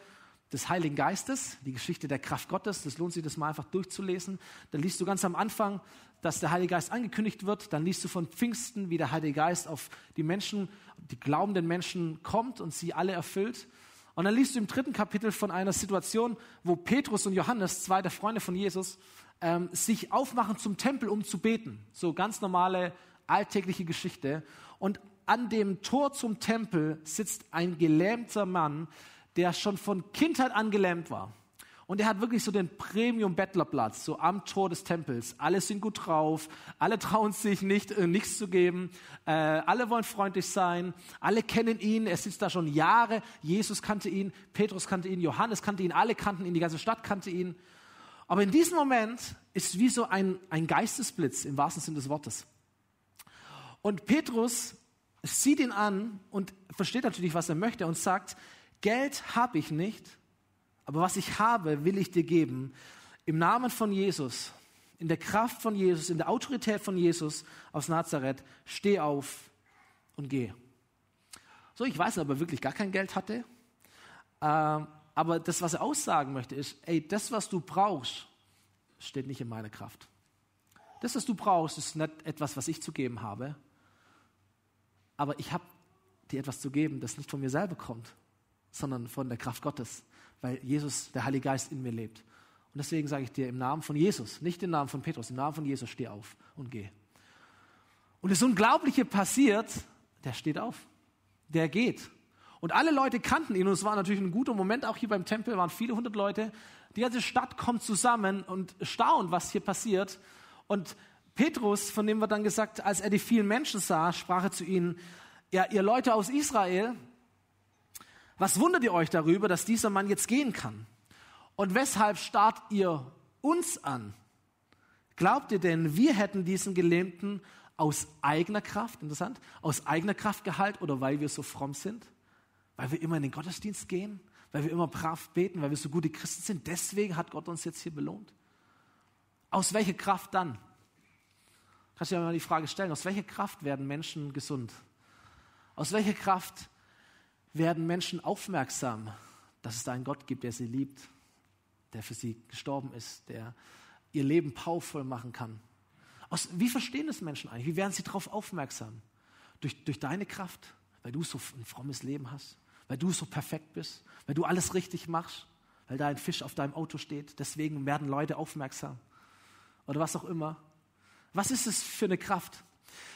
des Heiligen Geistes, die Geschichte der Kraft Gottes. Das lohnt sich, das mal einfach durchzulesen. Dann liest du ganz am Anfang, dass der Heilige Geist angekündigt wird. Dann liest du von Pfingsten, wie der Heilige Geist auf die Menschen, die glaubenden Menschen kommt und sie alle erfüllt. Und dann liest du im dritten Kapitel von einer Situation, wo Petrus und Johannes, zwei der Freunde von Jesus, ähm, sich aufmachen zum Tempel, um zu beten. So ganz normale alltägliche Geschichte. Und an dem Tor zum Tempel sitzt ein gelähmter Mann, der schon von Kindheit an gelähmt war. Und er hat wirklich so den Premium-Bettlerplatz, so am Tor des Tempels. Alle sind gut drauf, alle trauen sich nicht, äh, nichts zu geben, äh, alle wollen freundlich sein, alle kennen ihn, er sitzt da schon Jahre. Jesus kannte ihn, Petrus kannte ihn, Johannes kannte ihn, alle kannten ihn, die ganze Stadt kannte ihn. Aber in diesem Moment ist wie so ein, ein Geistesblitz im wahrsten Sinne des Wortes. Und Petrus sieht ihn an und versteht natürlich, was er möchte und sagt, Geld habe ich nicht, aber was ich habe, will ich dir geben. Im Namen von Jesus, in der Kraft von Jesus, in der Autorität von Jesus aus Nazareth, steh auf und geh. So, ich weiß aber wirklich gar kein Geld hatte. Ähm, aber das, was er aussagen möchte, ist, ey, das, was du brauchst, steht nicht in meiner Kraft. Das, was du brauchst, ist nicht etwas, was ich zu geben habe. Aber ich habe dir etwas zu geben, das nicht von mir selber kommt, sondern von der Kraft Gottes weil Jesus, der Heilige Geist in mir lebt. Und deswegen sage ich dir im Namen von Jesus, nicht im Namen von Petrus, im Namen von Jesus, steh auf und geh. Und das Unglaubliche passiert, der steht auf, der geht. Und alle Leute kannten ihn und es war natürlich ein guter Moment, auch hier beim Tempel waren viele hundert Leute. Die ganze Stadt kommt zusammen und staunt, was hier passiert. Und Petrus, von dem wird dann gesagt, als er die vielen Menschen sah, sprach er zu ihnen, ja, ihr Leute aus Israel, was wundert ihr euch darüber, dass dieser Mann jetzt gehen kann? Und weshalb starrt ihr uns an? Glaubt ihr denn, wir hätten diesen Gelähmten aus eigener Kraft, interessant, aus eigener Kraft geheilt oder weil wir so fromm sind? Weil wir immer in den Gottesdienst gehen? Weil wir immer brav beten? Weil wir so gute Christen sind? Deswegen hat Gott uns jetzt hier belohnt? Aus welcher Kraft dann? Kannst du dir mal die Frage stellen, aus welcher Kraft werden Menschen gesund? Aus welcher Kraft werden Menschen aufmerksam, dass es da einen Gott gibt, der sie liebt, der für sie gestorben ist, der ihr Leben powervoll machen kann. Aus, wie verstehen das Menschen eigentlich? Wie werden sie darauf aufmerksam? Durch, durch deine Kraft, weil du so ein frommes Leben hast, weil du so perfekt bist, weil du alles richtig machst, weil da ein Fisch auf deinem Auto steht. Deswegen werden Leute aufmerksam. Oder was auch immer. Was ist es für eine Kraft?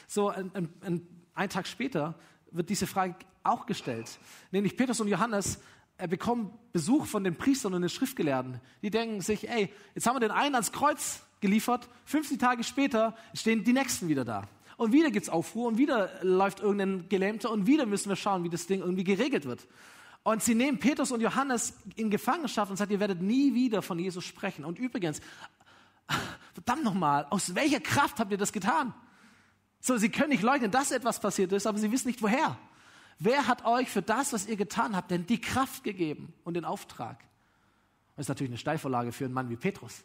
So, ein, ein, ein, ein Tag später wird diese Frage auch gestellt. Nämlich Petrus und Johannes er bekommen Besuch von den Priestern und den Schriftgelehrten. Die denken sich, ey, jetzt haben wir den einen ans Kreuz geliefert, 50 Tage später stehen die Nächsten wieder da. Und wieder gibt's Aufruhr und wieder läuft irgendein Gelähmter und wieder müssen wir schauen, wie das Ding irgendwie geregelt wird. Und sie nehmen Petrus und Johannes in Gefangenschaft und sagen, ihr werdet nie wieder von Jesus sprechen. Und übrigens, verdammt nochmal, aus welcher Kraft habt ihr das getan? So, sie können nicht leugnen, dass etwas passiert ist, aber sie wissen nicht woher. Wer hat euch für das, was ihr getan habt, denn die Kraft gegeben und den Auftrag? Das ist natürlich eine Steilvorlage für einen Mann wie Petrus.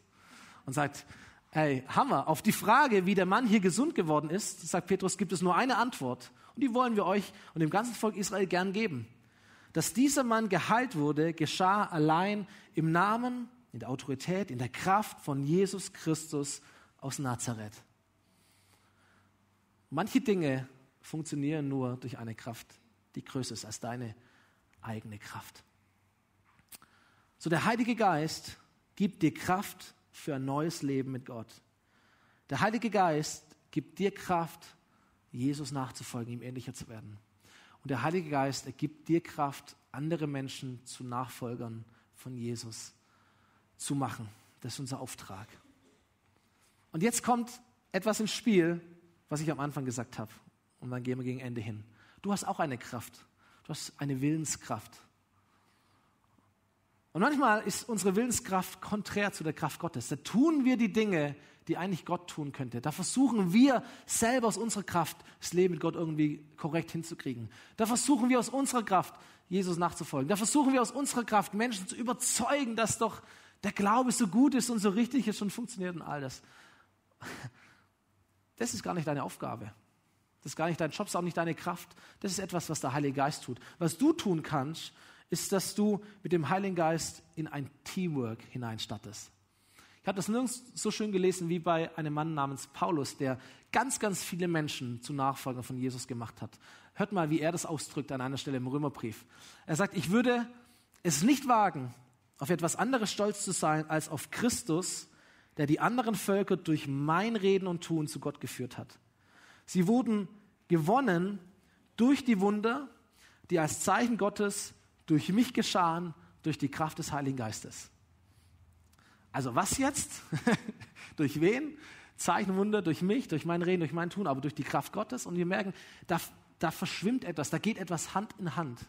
Und sagt, ey, Hammer, auf die Frage, wie der Mann hier gesund geworden ist, sagt Petrus, gibt es nur eine Antwort. Und die wollen wir euch und dem ganzen Volk Israel gern geben. Dass dieser Mann geheilt wurde, geschah allein im Namen, in der Autorität, in der Kraft von Jesus Christus aus Nazareth. Manche Dinge funktionieren nur durch eine Kraft, die größer ist als deine eigene Kraft. So der Heilige Geist gibt dir Kraft für ein neues Leben mit Gott. Der Heilige Geist gibt dir Kraft, Jesus nachzufolgen, ihm ähnlicher zu werden. Und der Heilige Geist ergibt dir Kraft, andere Menschen zu Nachfolgern von Jesus zu machen. Das ist unser Auftrag. Und jetzt kommt etwas ins Spiel, was ich am Anfang gesagt habe. Und dann gehen wir gegen Ende hin. Du hast auch eine Kraft. Du hast eine Willenskraft. Und manchmal ist unsere Willenskraft konträr zu der Kraft Gottes. Da tun wir die Dinge, die eigentlich Gott tun könnte. Da versuchen wir selber aus unserer Kraft das Leben mit Gott irgendwie korrekt hinzukriegen. Da versuchen wir aus unserer Kraft Jesus nachzufolgen. Da versuchen wir aus unserer Kraft Menschen zu überzeugen, dass doch der Glaube so gut ist und so richtig ist und funktioniert und all das. Das ist gar nicht deine Aufgabe. Das ist gar nicht dein Job, ist auch nicht deine Kraft. Das ist etwas, was der Heilige Geist tut. Was du tun kannst, ist, dass du mit dem Heiligen Geist in ein Teamwork hineinstattest. Ich habe das nirgends so schön gelesen wie bei einem Mann namens Paulus, der ganz, ganz viele Menschen zu Nachfolgern von Jesus gemacht hat. Hört mal, wie er das ausdrückt an einer Stelle im Römerbrief. Er sagt, ich würde es nicht wagen, auf etwas anderes stolz zu sein als auf Christus, der die anderen Völker durch mein Reden und Tun zu Gott geführt hat. Sie wurden gewonnen durch die Wunder, die als Zeichen Gottes durch mich geschahen, durch die Kraft des Heiligen Geistes. Also was jetzt? durch wen? Zeichen, Wunder, durch mich, durch mein Reden, durch mein Tun, aber durch die Kraft Gottes. Und wir merken, da, da verschwimmt etwas, da geht etwas Hand in Hand.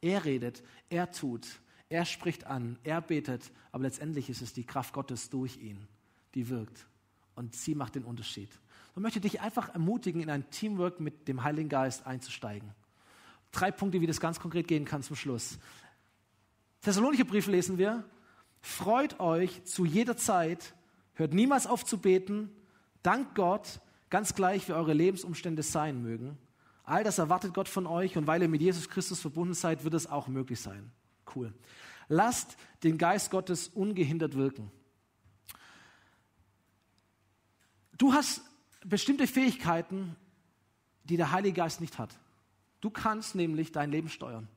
Er redet, er tut, er spricht an, er betet, aber letztendlich ist es die Kraft Gottes durch ihn, die wirkt. Und sie macht den Unterschied. Ich möchte dich einfach ermutigen, in ein Teamwork mit dem Heiligen Geist einzusteigen. Drei Punkte, wie das ganz konkret gehen kann zum Schluss. Thessalonicher Brief lesen wir. Freut euch zu jeder Zeit, hört niemals auf zu beten, dankt Gott, ganz gleich wie eure Lebensumstände sein mögen. All das erwartet Gott von euch und weil ihr mit Jesus Christus verbunden seid, wird es auch möglich sein. Cool. Lasst den Geist Gottes ungehindert wirken. Du hast bestimmte Fähigkeiten, die der Heilige Geist nicht hat. Du kannst nämlich dein Leben steuern.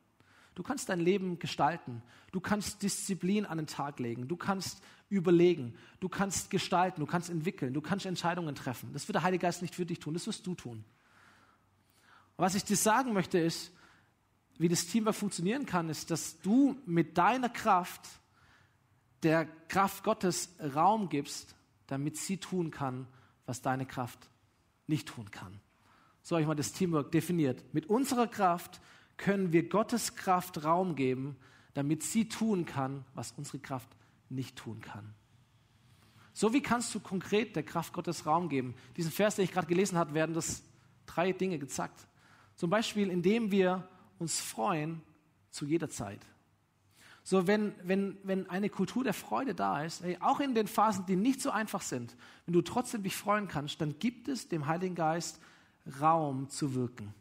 Du kannst dein Leben gestalten. Du kannst Disziplin an den Tag legen. Du kannst überlegen. Du kannst gestalten. Du kannst entwickeln. Du kannst Entscheidungen treffen. Das wird der Heilige Geist nicht für dich tun. Das wirst du tun. Und was ich dir sagen möchte ist, wie das Teamwork funktionieren kann, ist, dass du mit deiner Kraft der Kraft Gottes Raum gibst, damit sie tun kann, was deine Kraft nicht tun kann. So habe ich mal das Teamwork definiert. Mit unserer Kraft können wir Gottes Kraft Raum geben, damit sie tun kann, was unsere Kraft nicht tun kann. So wie kannst du konkret der Kraft Gottes Raum geben? Diesen Vers, den ich gerade gelesen habe, werden das drei Dinge gezeigt. Zum Beispiel, indem wir uns freuen zu jeder Zeit. So, wenn, wenn, wenn eine Kultur der Freude da ist, ey, auch in den Phasen, die nicht so einfach sind, wenn du trotzdem dich freuen kannst, dann gibt es dem Heiligen Geist Raum zu wirken.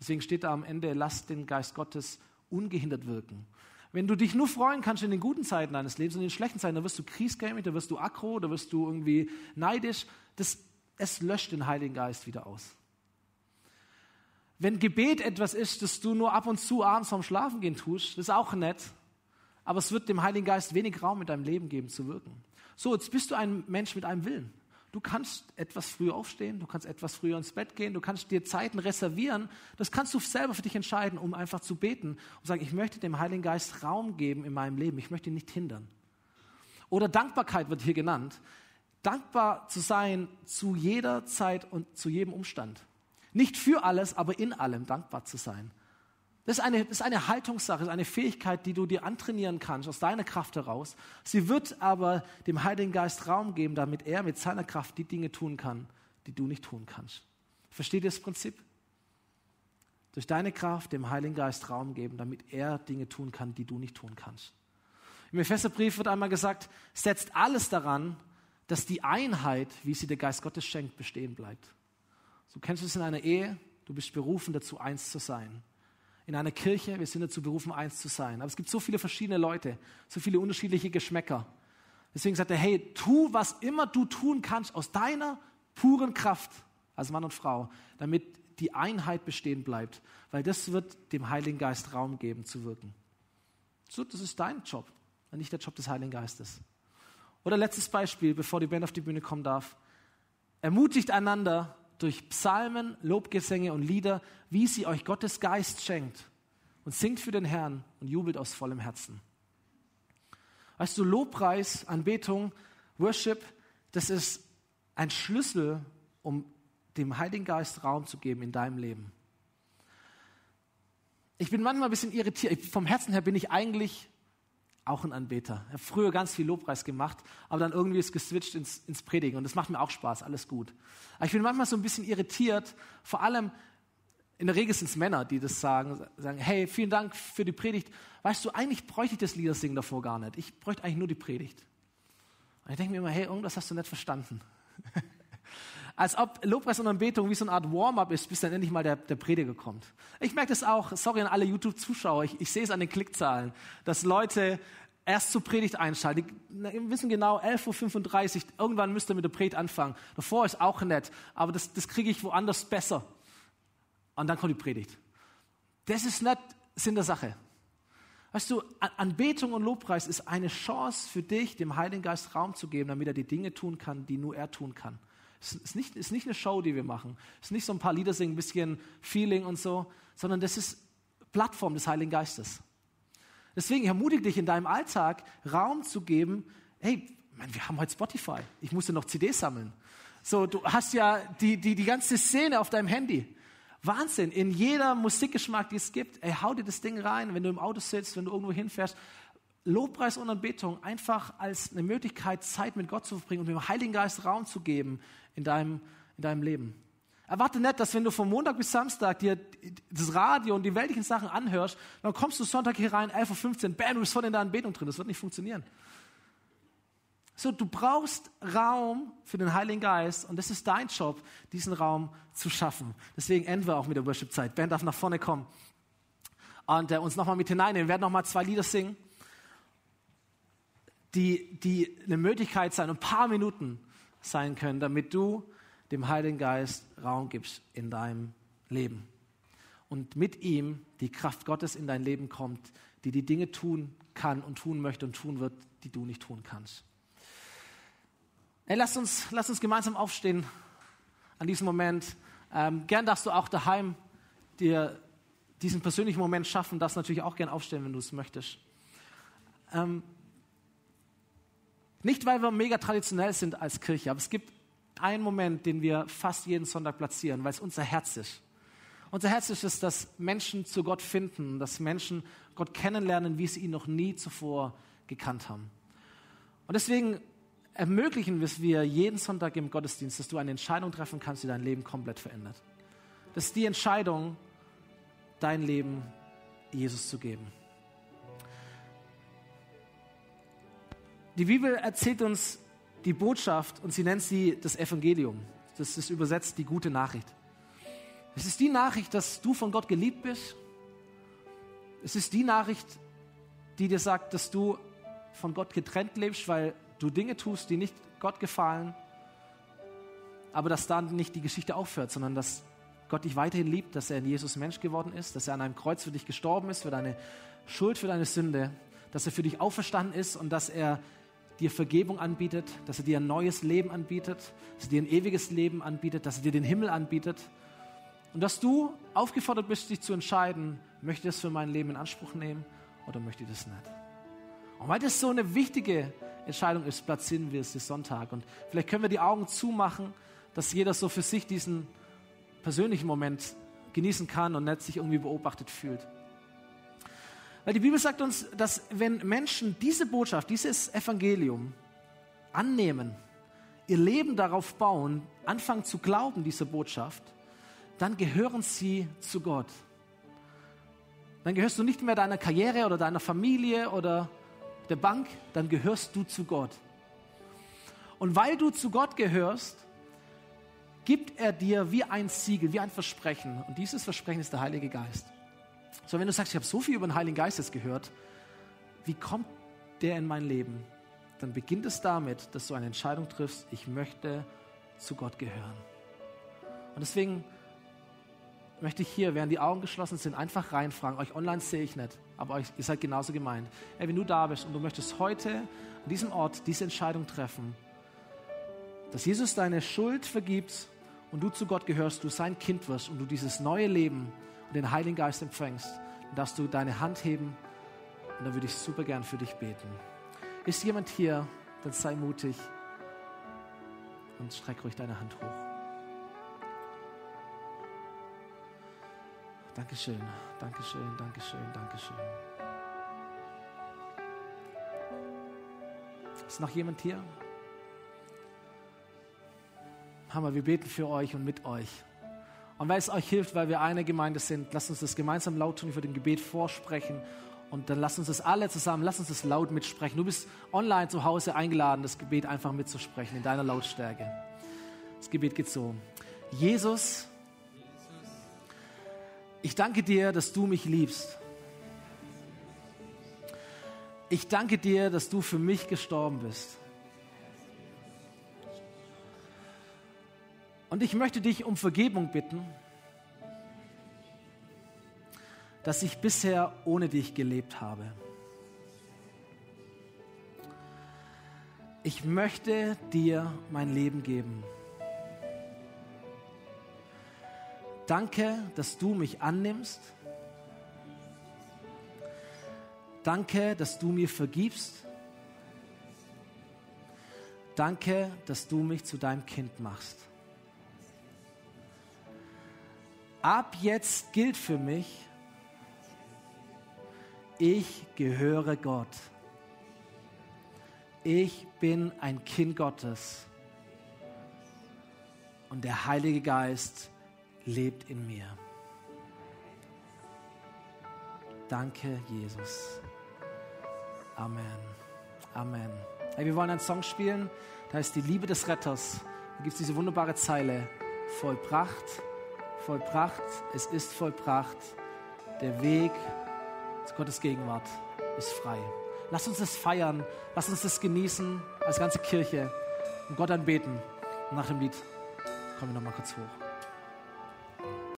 Deswegen steht da am Ende, lass den Geist Gottes ungehindert wirken. Wenn du dich nur freuen kannst in den guten Zeiten deines Lebens und in den schlechten Zeiten, dann wirst du kriesgämig, dann wirst du aggro, dann wirst du irgendwie neidisch. Das, es löscht den Heiligen Geist wieder aus. Wenn Gebet etwas ist, das du nur ab und zu abends vorm Schlafengehen tust, das ist auch nett, aber es wird dem Heiligen Geist wenig Raum in deinem Leben geben zu wirken. So, jetzt bist du ein Mensch mit einem Willen. Du kannst etwas früher aufstehen, du kannst etwas früher ins Bett gehen, du kannst dir Zeiten reservieren. Das kannst du selber für dich entscheiden, um einfach zu beten und sagen, ich möchte dem Heiligen Geist Raum geben in meinem Leben, ich möchte ihn nicht hindern. Oder Dankbarkeit wird hier genannt. Dankbar zu sein zu jeder Zeit und zu jedem Umstand. Nicht für alles, aber in allem dankbar zu sein. Das ist, eine, das ist eine Haltungssache, das ist eine Fähigkeit, die du dir antrainieren kannst, aus deiner Kraft heraus. Sie wird aber dem Heiligen Geist Raum geben, damit er mit seiner Kraft die Dinge tun kann, die du nicht tun kannst. Versteht ihr das Prinzip? Durch deine Kraft dem Heiligen Geist Raum geben, damit er Dinge tun kann, die du nicht tun kannst. Im Epheserbrief wird einmal gesagt, setzt alles daran, dass die Einheit, wie sie der Geist Gottes schenkt, bestehen bleibt. So kennst du es in einer Ehe, du bist berufen dazu, eins zu sein in einer Kirche, wir sind dazu berufen, eins zu sein. Aber es gibt so viele verschiedene Leute, so viele unterschiedliche Geschmäcker. Deswegen sagt er, hey, tu, was immer du tun kannst aus deiner puren Kraft als Mann und Frau, damit die Einheit bestehen bleibt, weil das wird dem Heiligen Geist Raum geben zu wirken. So, das ist dein Job, nicht der Job des Heiligen Geistes. Oder letztes Beispiel, bevor die Band auf die Bühne kommen darf. Ermutigt einander, durch Psalmen, Lobgesänge und Lieder, wie sie euch Gottes Geist schenkt. Und singt für den Herrn und jubelt aus vollem Herzen. Weißt du, Lobpreis, Anbetung, Worship, das ist ein Schlüssel, um dem Heiligen Geist Raum zu geben in deinem Leben. Ich bin manchmal ein bisschen irritiert. Vom Herzen her bin ich eigentlich auch ein Anbeter. Ich habe früher ganz viel Lobpreis gemacht, aber dann irgendwie ist geswitcht ins, ins Predigen und das macht mir auch Spaß, alles gut. Aber ich bin manchmal so ein bisschen irritiert, vor allem in der Regel sind es Männer, die das sagen, sagen, hey, vielen Dank für die Predigt. Weißt du, eigentlich bräuchte ich das Liedersingen davor gar nicht. Ich bräuchte eigentlich nur die Predigt. Und ich denke mir immer, hey, irgendwas hast du nicht verstanden. Als ob Lobpreis und Anbetung wie so eine Art Warm-up ist, bis dann endlich mal der, der Prediger kommt. Ich merke das auch, sorry an alle YouTube-Zuschauer, ich, ich sehe es an den Klickzahlen, dass Leute erst zur Predigt einschalten. Die wissen genau, 11.35 Uhr, irgendwann müsst ihr mit der Predigt anfangen. Davor ist auch nett, aber das, das kriege ich woanders besser. Und dann kommt die Predigt. Das ist nicht Sinn der Sache. Weißt du, Anbetung und Lobpreis ist eine Chance für dich, dem Heiligen Geist Raum zu geben, damit er die Dinge tun kann, die nur er tun kann. Es ist nicht, ist nicht eine Show, die wir machen. Es ist nicht so ein paar Lieder singen, ein bisschen Feeling und so, sondern das ist Plattform des Heiligen Geistes. Deswegen ermutige dich in deinem Alltag Raum zu geben. Hey, man, wir haben heute Spotify. Ich musste noch CDs sammeln. So, du hast ja die, die, die ganze Szene auf deinem Handy. Wahnsinn. In jeder Musikgeschmack, die es gibt, ey, hau dir das Ding rein, wenn du im Auto sitzt, wenn du irgendwo hinfährst. Lobpreis und Anbetung einfach als eine Möglichkeit, Zeit mit Gott zu verbringen und dem Heiligen Geist Raum zu geben in deinem, in deinem Leben. Erwarte nicht, dass wenn du von Montag bis Samstag dir das Radio und die weltlichen Sachen anhörst, dann kommst du Sonntag hier rein, 11.15 Uhr, bam, du bist voll in der Anbetung drin. Das wird nicht funktionieren. So, du brauchst Raum für den Heiligen Geist und das ist dein Job, diesen Raum zu schaffen. Deswegen enden wir auch mit der Worship-Zeit. Ben darf nach vorne kommen und äh, uns nochmal mit hineinnehmen. Wir werden nochmal zwei Lieder singen, die, die eine Möglichkeit sein, ein paar Minuten sein können, damit du dem Heiligen Geist Raum gibst in deinem Leben. Und mit ihm die Kraft Gottes in dein Leben kommt, die die Dinge tun kann und tun möchte und tun wird, die du nicht tun kannst. Hey, lass uns, lass uns gemeinsam aufstehen an diesem Moment. Ähm, gern darfst du auch daheim dir diesen persönlichen Moment schaffen, darfst natürlich auch gern aufstehen, wenn du es möchtest. Ähm, nicht, weil wir mega traditionell sind als Kirche, aber es gibt einen Moment, den wir fast jeden Sonntag platzieren, weil es unser Herz ist. Unser Herz ist es, dass Menschen zu Gott finden, dass Menschen Gott kennenlernen, wie sie ihn noch nie zuvor gekannt haben. Und deswegen ermöglichen wir es wir jeden Sonntag im Gottesdienst, dass du eine Entscheidung treffen kannst, die dein Leben komplett verändert. Das ist die Entscheidung, dein Leben Jesus zu geben. Die Bibel erzählt uns die Botschaft und sie nennt sie das Evangelium. Das ist übersetzt die gute Nachricht. Es ist die Nachricht, dass du von Gott geliebt bist. Es ist die Nachricht, die dir sagt, dass du von Gott getrennt lebst, weil du Dinge tust, die nicht Gott gefallen. Aber dass dann nicht die Geschichte aufhört, sondern dass Gott dich weiterhin liebt, dass er in Jesus Mensch geworden ist, dass er an einem Kreuz für dich gestorben ist, für deine Schuld, für deine Sünde, dass er für dich auferstanden ist und dass er dir Vergebung anbietet, dass er dir ein neues Leben anbietet, dass er dir ein ewiges Leben anbietet, dass er dir den Himmel anbietet. Und dass du aufgefordert bist, dich zu entscheiden, möchte ich das für mein Leben in Anspruch nehmen oder möchte ich das nicht. Und weil das so eine wichtige Entscheidung ist, platzieren wir es bis Sonntag. Und vielleicht können wir die Augen zumachen, dass jeder so für sich diesen persönlichen Moment genießen kann und nicht sich irgendwie beobachtet fühlt. Weil die Bibel sagt uns, dass wenn Menschen diese Botschaft, dieses Evangelium annehmen, ihr Leben darauf bauen, anfangen zu glauben, diese Botschaft, dann gehören sie zu Gott. Dann gehörst du nicht mehr deiner Karriere oder deiner Familie oder der Bank, dann gehörst du zu Gott. Und weil du zu Gott gehörst, gibt er dir wie ein Siegel, wie ein Versprechen. Und dieses Versprechen ist der Heilige Geist. So, wenn du sagst, ich habe so viel über den Heiligen Geist gehört, wie kommt der in mein Leben? Dann beginnt es damit, dass du eine Entscheidung triffst, ich möchte zu Gott gehören. Und deswegen möchte ich hier, während die Augen geschlossen sind, einfach reinfragen. Euch online sehe ich nicht, aber euch, ihr seid genauso gemeint. Ey, wenn du da bist und du möchtest heute an diesem Ort diese Entscheidung treffen, dass Jesus deine Schuld vergibt und du zu Gott gehörst, du sein Kind wirst und du dieses neue Leben den Heiligen Geist empfängst, dann darfst du deine Hand heben und dann würde ich super gern für dich beten. Ist jemand hier, dann sei mutig und streck ruhig deine Hand hoch. Dankeschön, Dankeschön, Dankeschön, Dankeschön. Ist noch jemand hier? Hammer, wir beten für euch und mit euch. Und weil es euch hilft, weil wir eine Gemeinde sind, lasst uns das gemeinsam laut tun, für den Gebet vorsprechen. Und dann lasst uns das alle zusammen, lasst uns das laut mitsprechen. Du bist online zu Hause eingeladen, das Gebet einfach mitzusprechen in deiner Lautstärke. Das Gebet geht so. Jesus, ich danke dir, dass du mich liebst. Ich danke dir, dass du für mich gestorben bist. Und ich möchte dich um Vergebung bitten, dass ich bisher ohne dich gelebt habe. Ich möchte dir mein Leben geben. Danke, dass du mich annimmst. Danke, dass du mir vergibst. Danke, dass du mich zu deinem Kind machst. Ab jetzt gilt für mich, ich gehöre Gott. Ich bin ein Kind Gottes. Und der Heilige Geist lebt in mir. Danke, Jesus. Amen. Amen. Hey, wir wollen einen Song spielen, da ist die Liebe des Retters. Da gibt es diese wunderbare Zeile. Vollbracht vollbracht, es ist vollbracht. Der Weg zu Gottes Gegenwart ist frei. Lass uns das feiern, lass uns das genießen als ganze Kirche und Gott anbeten. Und nach dem Lied kommen wir nochmal kurz hoch.